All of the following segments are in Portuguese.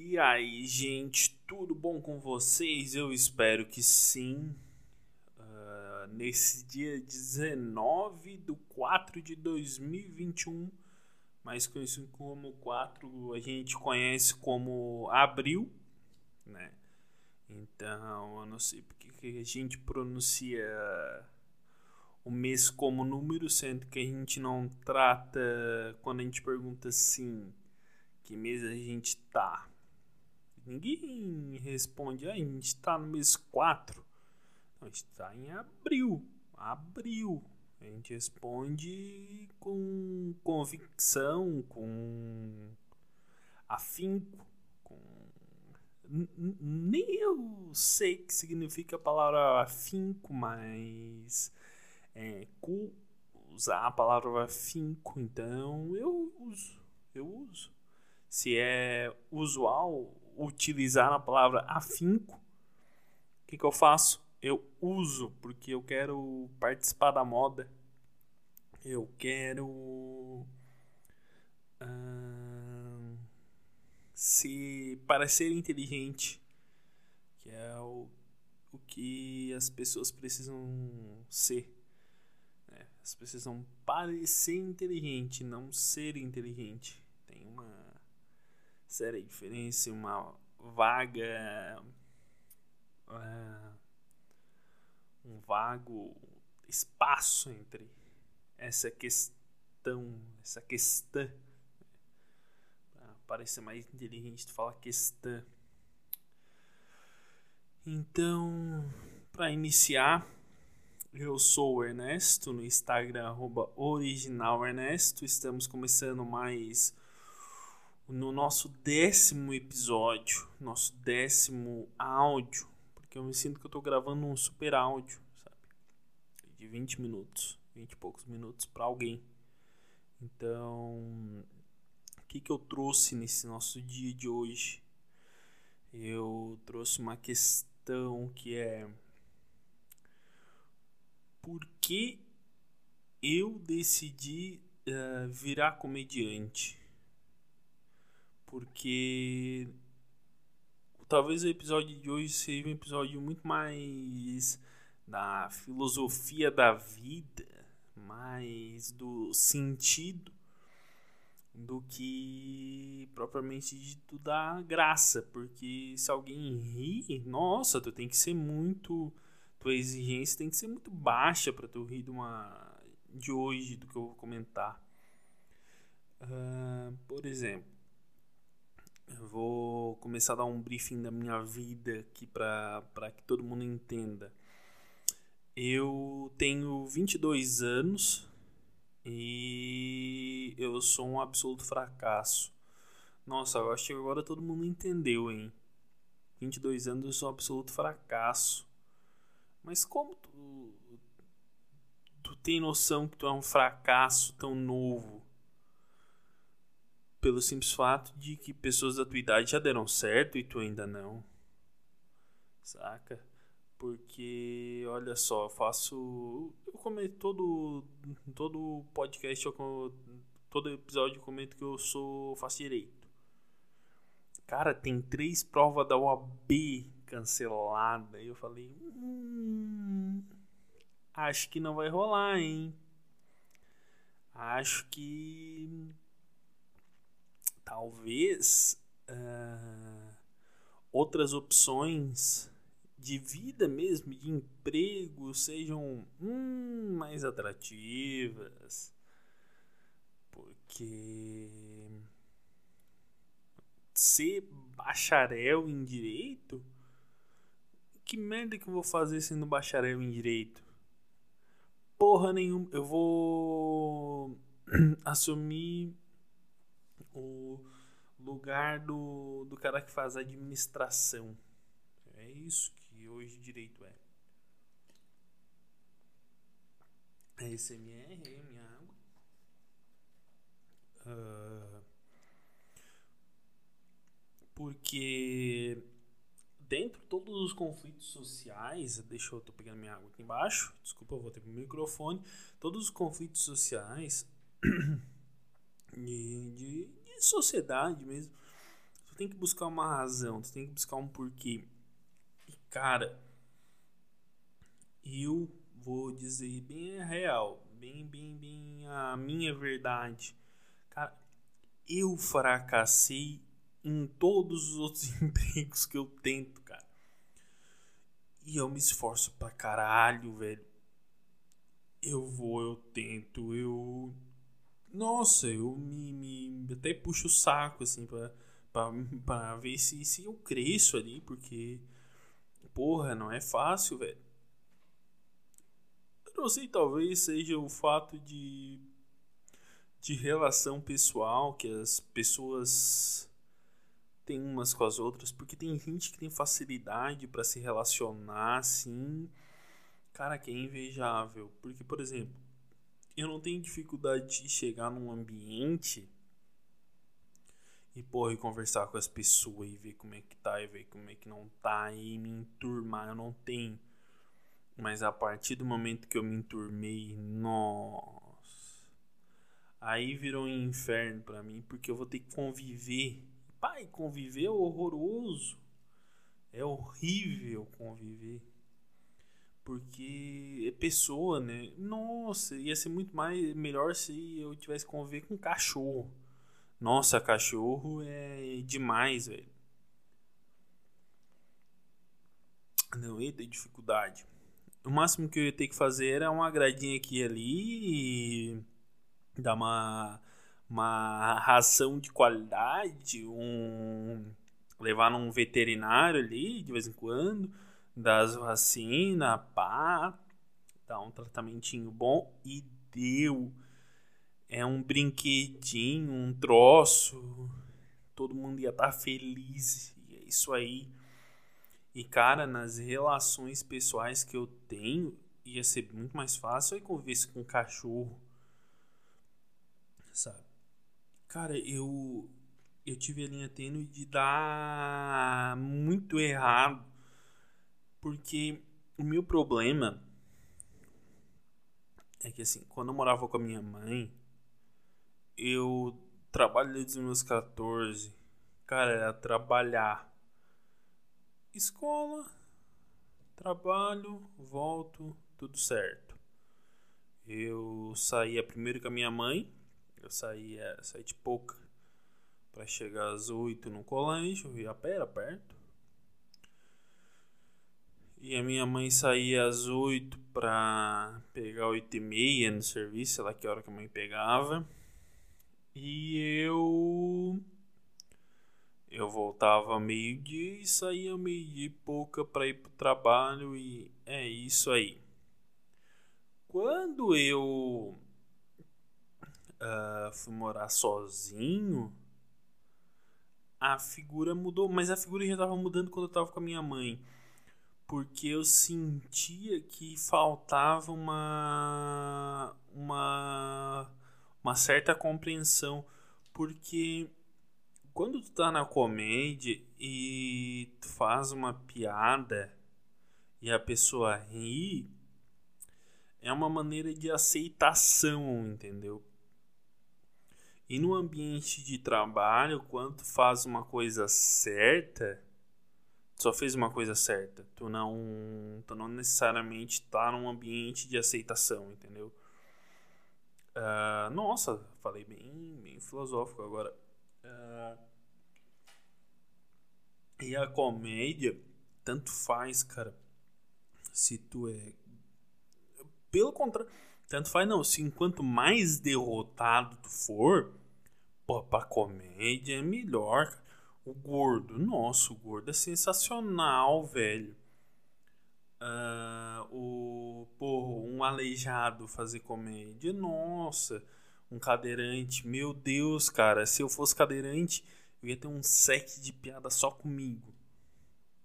E aí, gente, tudo bom com vocês? Eu espero que sim. Uh, nesse dia 19 de 4 de 2021, mais conhecido como 4, a gente conhece como abril, né? Então, eu não sei porque que a gente pronuncia o mês como número, sendo que a gente não trata quando a gente pergunta assim, que mês a gente tá. Ninguém responde, a gente tá no mês 4. a gente tá em abril. Abril. A gente responde com convicção, com afinco, com. Nem eu sei o que significa a palavra afinco, mas é, usar a palavra afinco, então eu uso. Eu uso. Se é usual utilizar a palavra afinco, o que, que eu faço? Eu uso, porque eu quero participar da moda. Eu quero. Uh, se parecer inteligente, que é o, o que as pessoas precisam ser. Né? As pessoas precisam parecer inteligente, não ser inteligente. Tem uma séria diferença, uma vaga. Uh, um vago espaço entre essa questão, essa questão. Para parecer mais inteligente, tu fala questão. Então, para iniciar, eu sou o Ernesto no Instagram @originalernesto. Estamos começando mais no nosso décimo episódio, nosso décimo áudio, porque eu me sinto que eu tô gravando um super áudio, sabe? De 20 minutos, 20 e poucos minutos para alguém. Então, o que que eu trouxe nesse nosso dia de hoje? Eu trouxe uma questão que é por que eu decidi uh, virar comediante? Porque talvez o episódio de hoje seja um episódio muito mais da filosofia da vida, mais do sentido do que propriamente dito da graça, porque se alguém ri, nossa, tu tem que ser muito, tua exigência tem que ser muito baixa para tu rir de uma de hoje do que eu vou comentar. Uh, por exemplo, vou começar a dar um briefing da minha vida aqui para que todo mundo entenda. Eu tenho 22 anos e eu sou um absoluto fracasso. Nossa, eu acho que agora todo mundo entendeu, hein? 22 anos eu sou um absoluto fracasso. Mas como tu, tu tem noção que tu é um fracasso tão novo? Pelo simples fato de que pessoas da tua idade já deram certo e tu ainda não. Saca? Porque, olha só, eu faço. Eu comento todo. Todo podcast, eu, todo episódio eu comento que eu sou. faço direito. Cara, tem três provas da OAB cancelada. E eu falei. Hum, acho que não vai rolar, hein? Acho que talvez uh, outras opções de vida mesmo, de emprego, sejam hum, mais atrativas. Porque ser bacharel em direito, que merda que eu vou fazer sendo bacharel em direito? Porra nenhuma, eu vou assumir o lugar do, do cara que faz a administração. É isso que hoje direito é. É SMR, é minha água. Uh, porque dentro de todos os conflitos sociais, deixa eu tô pegando minha água aqui embaixo, desculpa, eu vou ter pro microfone. Todos os conflitos sociais de, de sociedade mesmo. tem que buscar uma razão, tu tem que buscar um porquê. E cara, eu vou dizer bem real, bem, bem, bem a minha verdade. Cara, eu fracassei em todos os outros empregos que eu tento, cara. E eu me esforço pra caralho, velho. Eu vou, eu tento, eu. Nossa, eu me, me até puxo o saco, assim, pra, ver se, se eu cresço ali, porque. Porra, não é fácil, velho. Eu não sei, talvez seja o fato de. de relação pessoal, que as pessoas tem umas com as outras, porque tem gente que tem facilidade para se relacionar assim. Cara, que é invejável. Porque, por exemplo, eu não tenho dificuldade de chegar num ambiente e, porra, e conversar com as pessoas e ver como é que tá e ver como é que não tá e me enturmar. Eu não tenho. Mas a partir do momento que eu me enturmei, nossa. Aí virou um inferno para mim, porque eu vou ter que conviver Pai, conviver é horroroso. É horrível conviver. Porque é pessoa, né? Nossa, ia ser muito mais melhor se eu tivesse que conviver com cachorro. Nossa, cachorro é demais, velho. Não ia ter dificuldade. O máximo que eu ia ter que fazer era uma gradinha aqui e ali e dar uma uma ração de qualidade, um levar num veterinário ali de vez em quando, dar as vacinas, pá, dar um tratamentinho bom e deu. É um brinquedinho, um troço. Todo mundo ia estar tá feliz. E é isso aí. E cara, nas relações pessoais que eu tenho, ia ser muito mais fácil eu conviver com um cachorro. Sabe? Cara, eu eu tive a linha tênue de dar muito errado, porque o meu problema é que assim, quando eu morava com a minha mãe, eu trabalho desde os meus 14. Cara, era trabalhar. Escola, trabalho, volto, tudo certo. Eu saía primeiro com a minha mãe, eu saía sete e pouca para chegar às oito no colégio, e a pé era perto. E a minha mãe saía às oito para pegar oito e meia no serviço, sei lá que hora que a mãe pegava. E eu eu voltava meio-dia e saía meio-dia e pouca para ir pro trabalho e é isso aí. Quando eu uh, fui morar sozinho, a figura mudou, mas a figura já estava mudando quando eu estava com a minha mãe. Porque eu sentia que faltava uma uma uma certa compreensão, porque quando tu tá na comédia e tu faz uma piada e a pessoa ri, é uma maneira de aceitação, entendeu? E no ambiente de trabalho, quando tu faz uma coisa certa, só fez uma coisa certa. Tu não, tu não necessariamente tá num ambiente de aceitação, entendeu? Uh, nossa, falei bem, bem filosófico agora. Uh, e a comédia, tanto faz, cara. Se tu é. Pelo contrário, tanto faz não. Se enquanto mais derrotado tu for, Pô, pra comédia é melhor. O gordo, nossa, o gordo é sensacional, velho. Uh, o porra, um aleijado fazer comédia, nossa. Um cadeirante, meu Deus, cara. Se eu fosse cadeirante, eu ia ter um set de piada só comigo.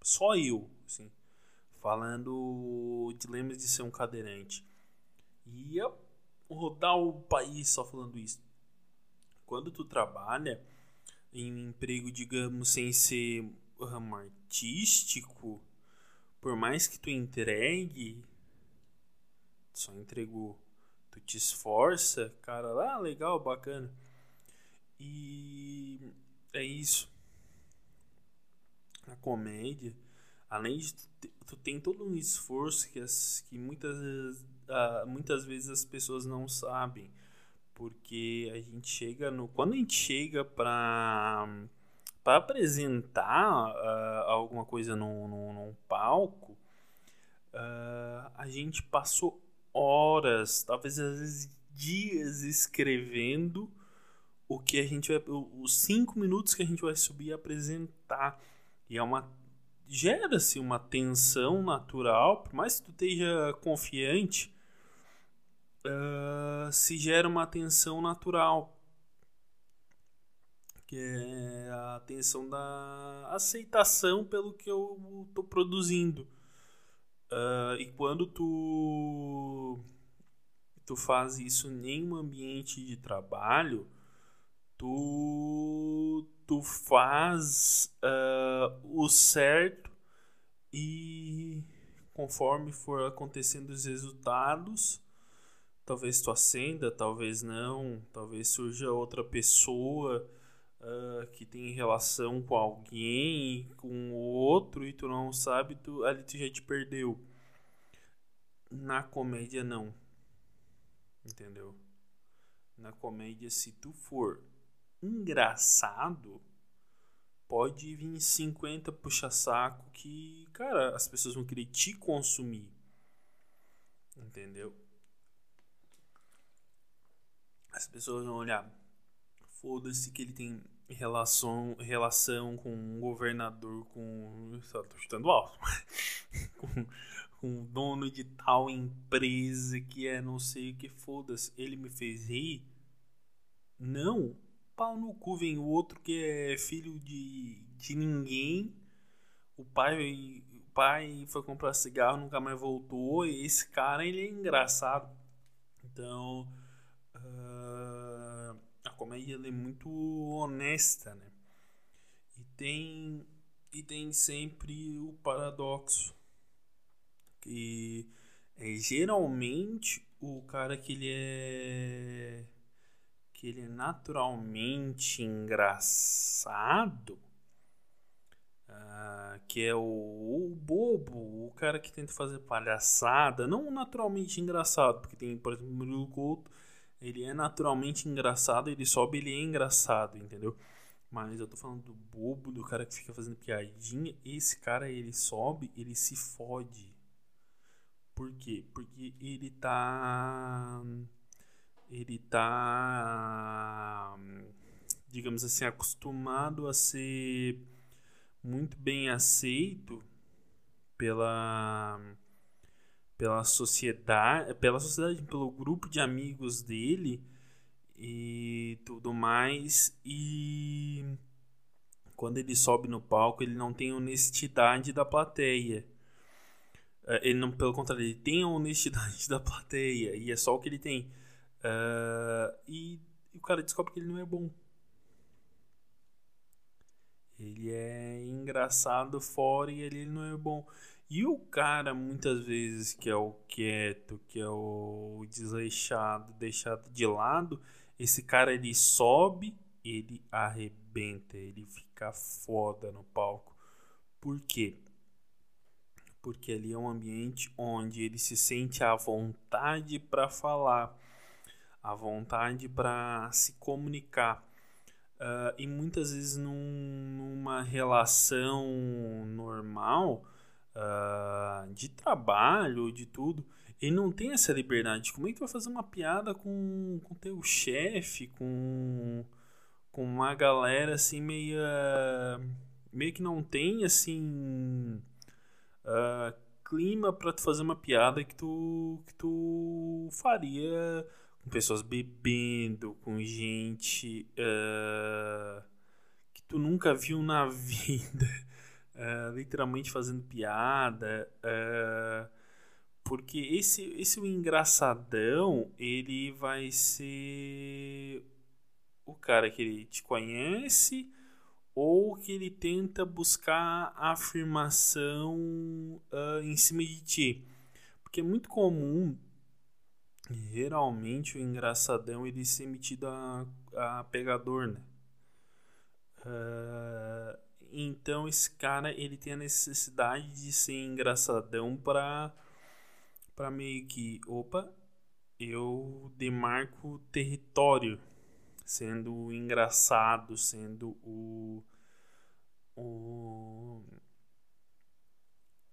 Só eu, assim. Falando dilemas de ser um cadeirante. Ia rodar o país só falando isso quando tu trabalha em um emprego, digamos, sem ser ramo artístico, por mais que tu entregue, só entregou, tu te esforça, cara, lá, ah, legal, bacana. E é isso. a comédia, além de tu, tu tem todo um esforço que, as, que muitas, uh, muitas vezes as pessoas não sabem. Porque a gente chega no. Quando a gente chega para para apresentar uh, alguma coisa num, num, num palco, uh, a gente passou horas, talvez às vezes dias escrevendo o que a gente vai. os cinco minutos que a gente vai subir e apresentar. E é uma. gera-se uma tensão natural, por mais que tu esteja confiante, uh, se gera uma tensão natural que é a tensão da aceitação pelo que eu estou produzindo. Uh, e quando tu, tu faz isso em um ambiente de trabalho, tu, tu faz uh, o certo e conforme for acontecendo os resultados, talvez tu acenda, talvez não, talvez surja outra pessoa uh, que tem relação com alguém com outro e tu não sabe, tu, ali tu já te perdeu. Na comédia não. Entendeu? Na comédia, se tu for engraçado, pode vir 50 puxa-saco que, cara, as pessoas vão querer te consumir. Entendeu? As pessoas vão olhar, foda-se que ele tem relação, relação com um governador, com. Só tô chutando alto. com, com dono de tal empresa que é não sei o que, foda-se. Ele me fez rir? Não. Pau no cu vem o outro que é filho de, de ninguém. O pai, o pai foi comprar cigarro, nunca mais voltou. E esse cara, ele é engraçado. Então. Uh comédia é muito honesta, né? E tem e tem sempre o paradoxo que é geralmente o cara que ele é que ele é naturalmente engraçado uh, que é o, o, bobo, o cara que tenta fazer palhaçada, não naturalmente engraçado, porque tem, por exemplo, o Murilo Couto, ele é naturalmente engraçado, ele sobe, ele é engraçado, entendeu? Mas eu tô falando do bobo, do cara que fica fazendo piadinha. Esse cara, ele sobe, ele se fode. Por quê? Porque ele tá. Ele tá. Digamos assim, acostumado a ser muito bem aceito pela pela sociedade, pela sociedade, pelo grupo de amigos dele e tudo mais. E quando ele sobe no palco, ele não tem honestidade da plateia. É, ele não, pelo contrário, ele tem a honestidade da plateia e é só o que ele tem. Uh, e, e o cara descobre que ele não é bom. Ele é engraçado fora e ele não é bom. E o cara, muitas vezes, que é o quieto, que é o desleixado, deixado de lado, esse cara ele sobe, ele arrebenta, ele fica foda no palco. Por quê? Porque ali é um ambiente onde ele se sente à vontade para falar, à vontade para se comunicar. Uh, e muitas vezes num, numa relação normal, uh, de trabalho, de tudo, ele não tem essa liberdade. Como é que vai fazer uma piada com o teu chefe, com, com uma galera assim meio, meio que não tem assim uh, clima para tu fazer uma piada que tu, que tu faria com pessoas bebendo, com gente uh, que tu nunca viu na vida uh, literalmente fazendo piada. Uh, porque esse, esse o engraçadão, ele vai ser o cara que ele te conhece ou que ele tenta buscar afirmação uh, em cima de ti. Porque é muito comum, geralmente, o engraçadão ele ser metido a, a pegador, né? Uh, então esse cara ele tem a necessidade de ser engraçadão para para meio que, opa, eu demarco território, sendo engraçado, sendo o o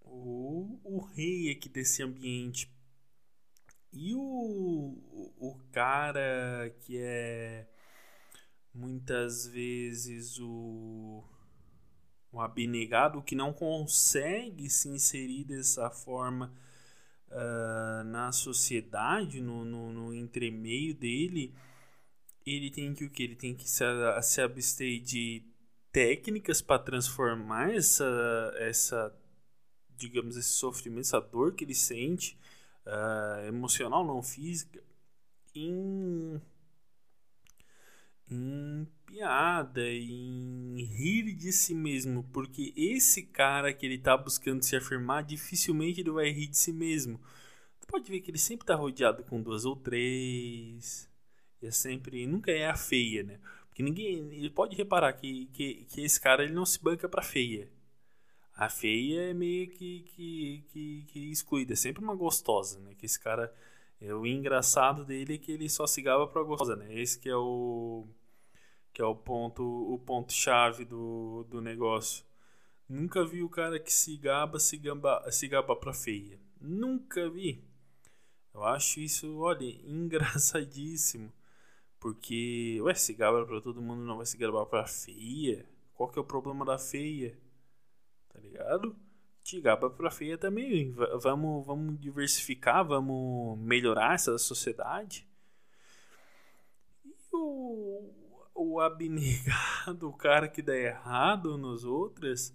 o, o rei aqui desse ambiente. E o, o cara que é muitas vezes o, o abnegado que não consegue se inserir dessa forma uh, na sociedade, no, no, no entremeio dele, ele tem que o que? Ele tem que se, se abster de técnicas para transformar essa, essa, digamos, esse sofrimento, essa dor que ele sente, uh, emocional, não física, em em piada, em rir de si mesmo, porque esse cara que ele tá buscando se afirmar, dificilmente ele vai rir de si mesmo. Tu pode ver que ele sempre tá rodeado com duas ou três, e é sempre, nunca é a feia, né? Porque ninguém, ele pode reparar que, que, que esse cara ele não se banca pra feia. A feia é meio que que, que, que excluída, é sempre uma gostosa, né? Que esse cara o engraçado dele é que ele só se gaba pra gostosa, né? Esse que é o que é o ponto o ponto chave do, do negócio. Nunca vi o cara que se gaba se gaba se gaba pra feia. Nunca vi. Eu acho isso, olha, engraçadíssimo. Porque, ué, se gaba pra todo mundo, não vai se gabar pra feia? Qual que é o problema da feia? Tá ligado? Tigaba para feia também. Vamos, vamos diversificar, vamos melhorar essa sociedade. E o, o abnegado, o cara que dá errado nos outros,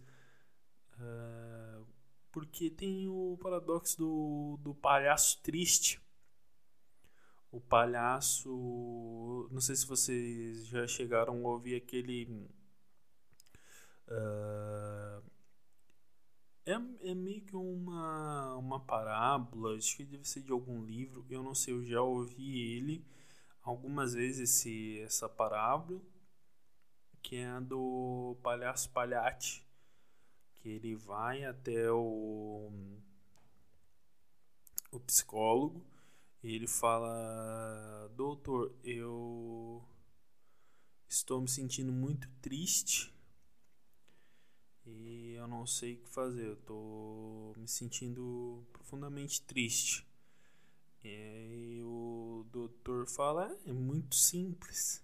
uh, porque tem o paradoxo do, do palhaço triste. O palhaço. Não sei se vocês já chegaram a ouvir aquele. Uh, é, é meio que uma, uma parábola, acho que deve ser de algum livro, eu não sei, eu já ouvi ele algumas vezes esse, essa parábola, que é a do palhaço palhate, que ele vai até o, o psicólogo e ele fala: Doutor, eu estou me sentindo muito triste e eu não sei o que fazer. Eu tô me sentindo profundamente triste. E o doutor fala: é muito simples.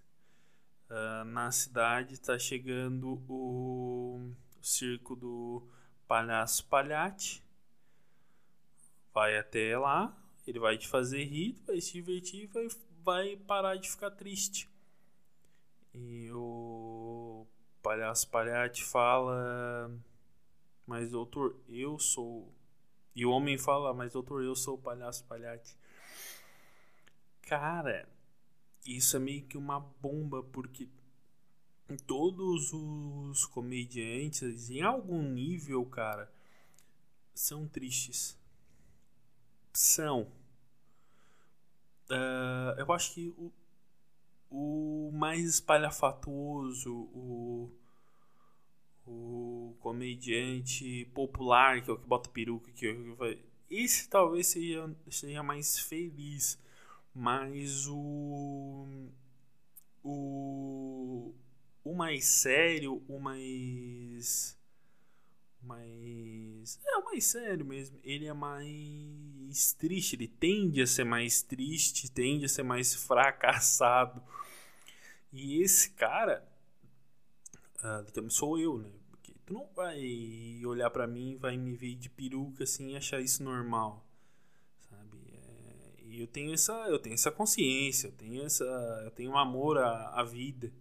Uh, na cidade está chegando o, o circo do palhaço palhate. Vai até lá, ele vai te fazer rir, vai se divertir, vai, vai parar de ficar triste. E o palhaço palhate fala, mas doutor, eu sou. E o homem fala, mas doutor, eu sou o palhaço palhate. Cara, isso é meio que uma bomba, porque todos os comediantes, em algum nível, cara, são tristes. São. Uh, eu acho que o, o mais espalhafatoso, o, o comediante popular, que é o que bota peruca, que, é esse talvez seja, seja mais feliz, mas o, o, o mais sério, o mais mais é mais sério mesmo. Ele é mais triste, ele tende a ser mais triste, tende a ser mais fracassado. E esse cara, uh, sou eu, né? Porque tu não vai olhar para mim, vai me ver de peruca assim e achar isso normal, sabe? É, e eu tenho essa, eu tenho essa consciência, eu tenho essa, eu tenho um amor à, à vida,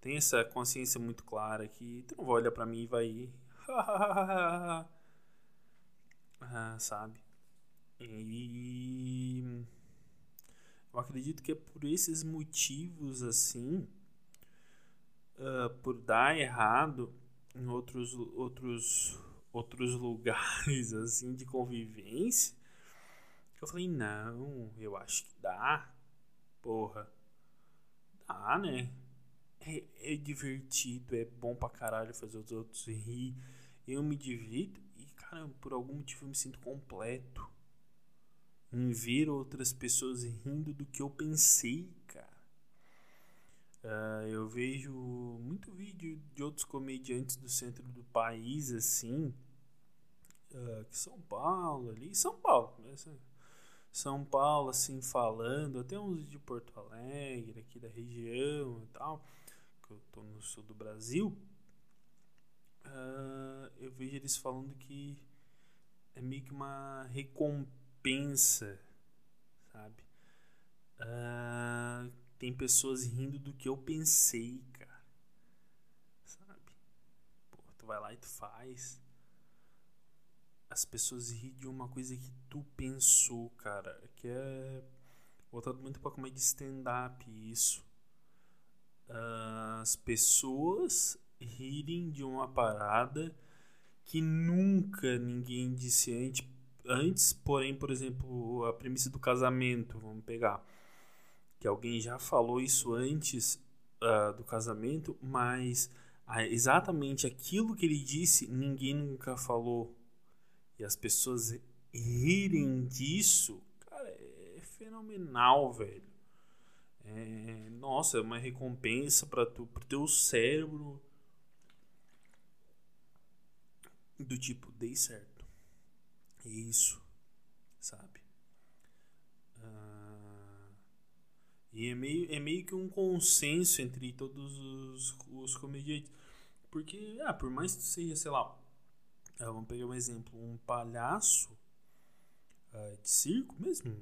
tenho essa consciência muito clara que tu não vai olhar para mim e vai ah, sabe? E eu acredito que é por esses motivos assim, uh, por dar errado em outros outros outros lugares assim de convivência, que eu falei não, eu acho que dá, porra, dá, né? é, é divertido, é bom pra caralho fazer os outros rir. Eu me divido e, cara, por algum motivo eu me sinto completo em ver outras pessoas rindo do que eu pensei, cara. Uh, eu vejo muito vídeo de outros comediantes do centro do país, assim, uh, que São Paulo ali, São Paulo, né? São Paulo, assim, falando, até uns de Porto Alegre, aqui da região e tal, que eu tô no sul do Brasil, uh, eu vejo eles falando que é meio que uma recompensa, sabe? Uh, tem pessoas rindo do que eu pensei, cara. Sabe? Pô, tu vai lá e tu faz as pessoas riem de uma coisa que tu pensou, cara. Que é voltado muito pra comédia stand-up, isso. As pessoas rirem de uma parada que nunca ninguém disse antes, antes, porém, por exemplo, a premissa do casamento, vamos pegar. Que alguém já falou isso antes uh, do casamento, mas uh, exatamente aquilo que ele disse, ninguém nunca falou e as pessoas rirem disso, cara, é fenomenal, velho. É, nossa, é uma recompensa para tu, pro teu cérebro do tipo, dei certo. É isso, sabe? Ah, e é meio, é meio que um consenso entre todos os, os comediantes. Porque, ah, por mais que seja, sei lá, é, vamos pegar um exemplo, um palhaço uh, de circo mesmo,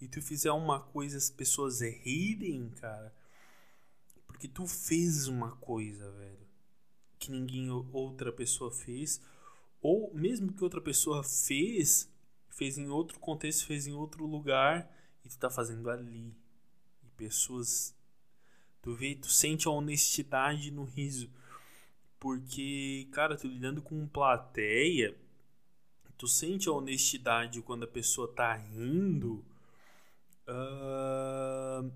e tu fizer uma coisa as pessoas rirem, cara, porque tu fez uma coisa, velho, que ninguém outra pessoa fez, ou mesmo que outra pessoa fez, fez em outro contexto, fez em outro lugar, e tu tá fazendo ali. E pessoas tu vê, tu sente a honestidade no riso. Porque, cara, tu lidando com plateia, tu sente a honestidade quando a pessoa tá rindo uh,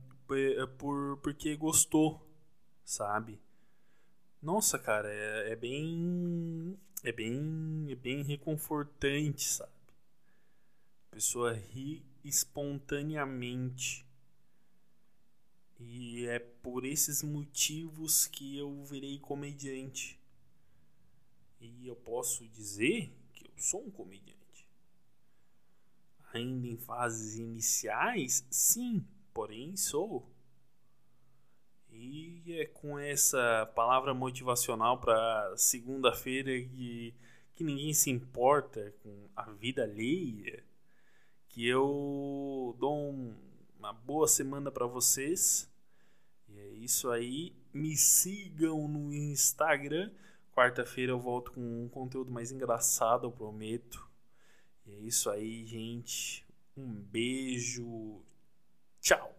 por, porque gostou, sabe? Nossa, cara, é, é bem. É bem. É bem reconfortante, sabe? A pessoa ri espontaneamente. E é por esses motivos que eu virei comediante. E eu posso dizer que eu sou um comediante. Ainda em fases iniciais, sim, porém sou. E é com essa palavra motivacional para segunda-feira que, que ninguém se importa com a vida alheia que eu dou um uma boa semana para vocês. E é isso aí. Me sigam no Instagram. Quarta-feira eu volto com um conteúdo mais engraçado, eu prometo. E é isso aí, gente. Um beijo. Tchau.